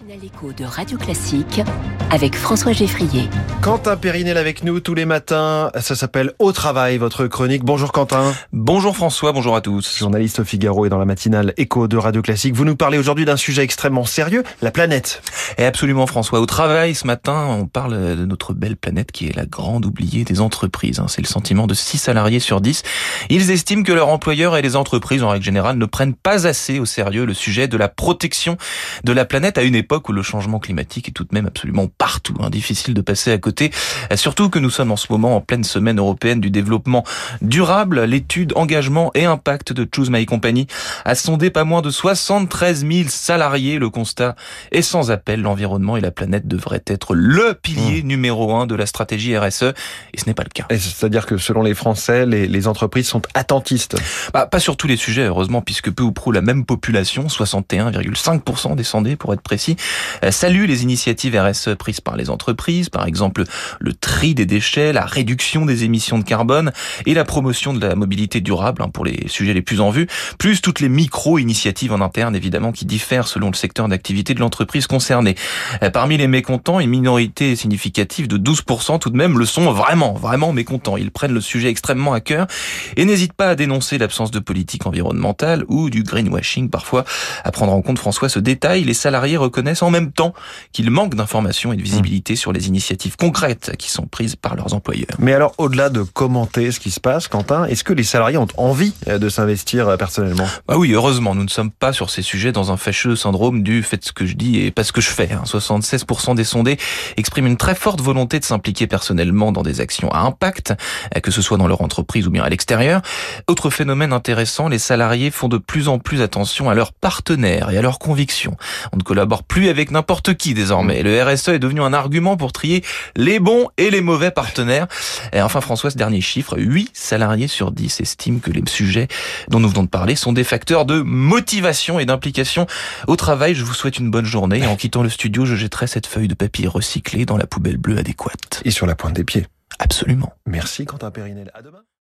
matinale écho de Radio Classique avec François Geffrier. Quentin Périnel avec nous tous les matins. Ça s'appelle Au travail, votre chronique. Bonjour Quentin. Bonjour François, bonjour à tous. Journaliste au Figaro et dans la matinale écho de Radio Classique. Vous nous parlez aujourd'hui d'un sujet extrêmement sérieux, la planète. Et absolument François. Au travail, ce matin, on parle de notre belle planète qui est la grande oubliée des entreprises. Hein. C'est le sentiment de 6 salariés sur 10. Ils estiment que leurs employeurs et les entreprises, en règle générale, ne prennent pas assez au sérieux le sujet de la protection de la planète à une époque où le changement climatique est tout de même absolument partout. Hein. Difficile de passer à côté. Surtout que nous sommes en ce moment en pleine semaine européenne du développement durable. L'étude engagement et impact de Choose My Company a sondé pas moins de 73 000 salariés. Le constat est sans appel. L'environnement et la planète devraient être le pilier mmh. numéro un de la stratégie RSE. Et ce n'est pas le cas. C'est-à-dire que selon les Français, les, les entreprises sont attentistes. Bah, pas sur tous les sujets, heureusement, puisque peu ou prou la même population, 61,5% des sondés pour être précis, euh, salue les initiatives RSE prises par les entreprises, par exemple le tri des déchets, la réduction des émissions de carbone et la promotion de la mobilité durable hein, pour les sujets les plus en vue, plus toutes les micro-initiatives en interne évidemment qui diffèrent selon le secteur d'activité de l'entreprise concernée. Euh, parmi les mécontents, une minorité significative de 12% tout de même le sont vraiment, vraiment mécontents. Ils prennent le sujet extrêmement à cœur et n'hésitent pas à dénoncer l'absence de politique environnementale ou du greenwashing parfois. À prendre en compte François ce détail, les salariés reconnaissent en même temps qu'il manque d'informations et de visibilité sur les initiatives concrètes qui sont prises par leurs employeurs. Mais alors, au-delà de commenter ce qui se passe, Quentin, est-ce que les salariés ont envie euh, de s'investir euh, personnellement? Bah oui, heureusement, nous ne sommes pas sur ces sujets dans un fâcheux syndrome du fait ce que je dis et pas ce que je fais. 76% hein. des sondés expriment une très forte volonté de s'impliquer personnellement dans des actions à impact, euh, que ce soit dans leur entreprise ou bien à l'extérieur. Autre phénomène intéressant, les salariés font de plus en plus attention à leurs partenaires et à leurs convictions. On ne collabore plus avec n'importe qui désormais. Le RSE est devenu un argument pour trier les bons et les mauvais partenaires. Et enfin, François, ce dernier chiffre, 8 salariés sur 10 estiment que les sujets dont nous venons de parler sont des facteurs de motivation et d'implication au travail. Je vous souhaite une bonne journée. Et en quittant le studio, je jetterai cette feuille de papier recyclée dans la poubelle bleue adéquate. Et sur la pointe des pieds. Absolument. Merci Quentin Périnel. À demain.